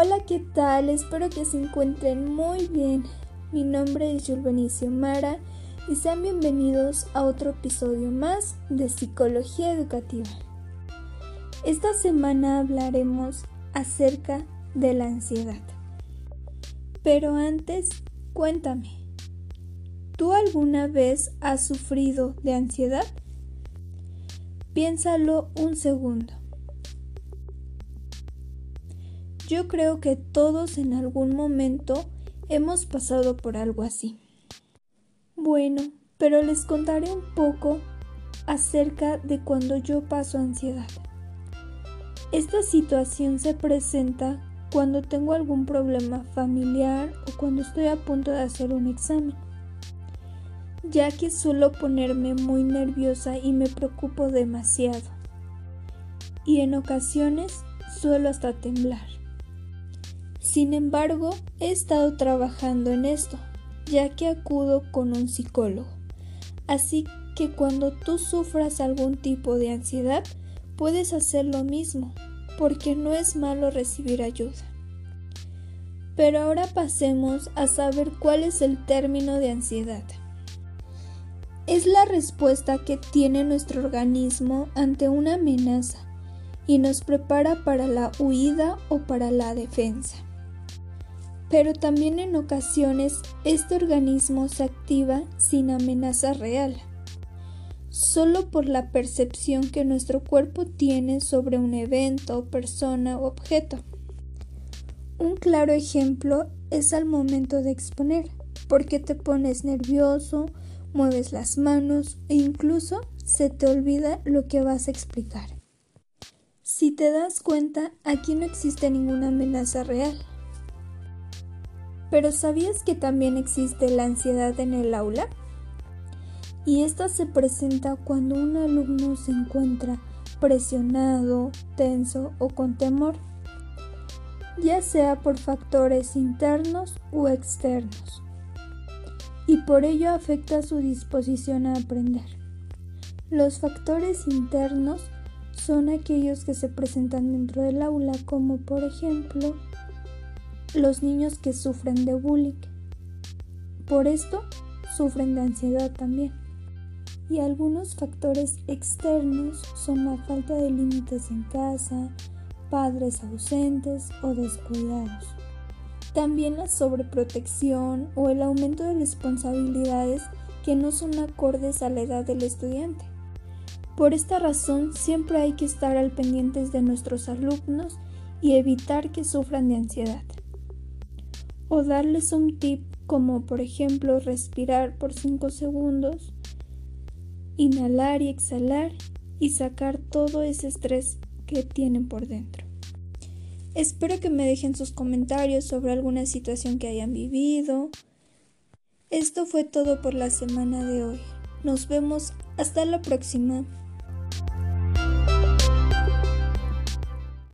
Hola, ¿qué tal? Espero que se encuentren muy bien. Mi nombre es Benicio Mara y sean bienvenidos a otro episodio más de Psicología Educativa. Esta semana hablaremos acerca de la ansiedad. Pero antes, cuéntame, ¿tú alguna vez has sufrido de ansiedad? Piénsalo un segundo. Yo creo que todos en algún momento hemos pasado por algo así. Bueno, pero les contaré un poco acerca de cuando yo paso ansiedad. Esta situación se presenta cuando tengo algún problema familiar o cuando estoy a punto de hacer un examen, ya que suelo ponerme muy nerviosa y me preocupo demasiado. Y en ocasiones suelo hasta temblar. Sin embargo, he estado trabajando en esto, ya que acudo con un psicólogo. Así que cuando tú sufras algún tipo de ansiedad, puedes hacer lo mismo, porque no es malo recibir ayuda. Pero ahora pasemos a saber cuál es el término de ansiedad. Es la respuesta que tiene nuestro organismo ante una amenaza y nos prepara para la huida o para la defensa pero también en ocasiones este organismo se activa sin amenaza real, solo por la percepción que nuestro cuerpo tiene sobre un evento, persona o objeto. Un claro ejemplo es al momento de exponer, porque te pones nervioso, mueves las manos e incluso se te olvida lo que vas a explicar. Si te das cuenta, aquí no existe ninguna amenaza real pero ¿sabías que también existe la ansiedad en el aula? Y esta se presenta cuando un alumno se encuentra presionado, tenso o con temor, ya sea por factores internos o externos, y por ello afecta su disposición a aprender. Los factores internos son aquellos que se presentan dentro del aula, como por ejemplo los niños que sufren de bullying. Por esto, sufren de ansiedad también. Y algunos factores externos son la falta de límites en casa, padres ausentes o descuidados. También la sobreprotección o el aumento de responsabilidades que no son acordes a la edad del estudiante. Por esta razón, siempre hay que estar al pendientes de nuestros alumnos y evitar que sufran de ansiedad o darles un tip como por ejemplo respirar por 5 segundos, inhalar y exhalar y sacar todo ese estrés que tienen por dentro. Espero que me dejen sus comentarios sobre alguna situación que hayan vivido. Esto fue todo por la semana de hoy. Nos vemos hasta la próxima.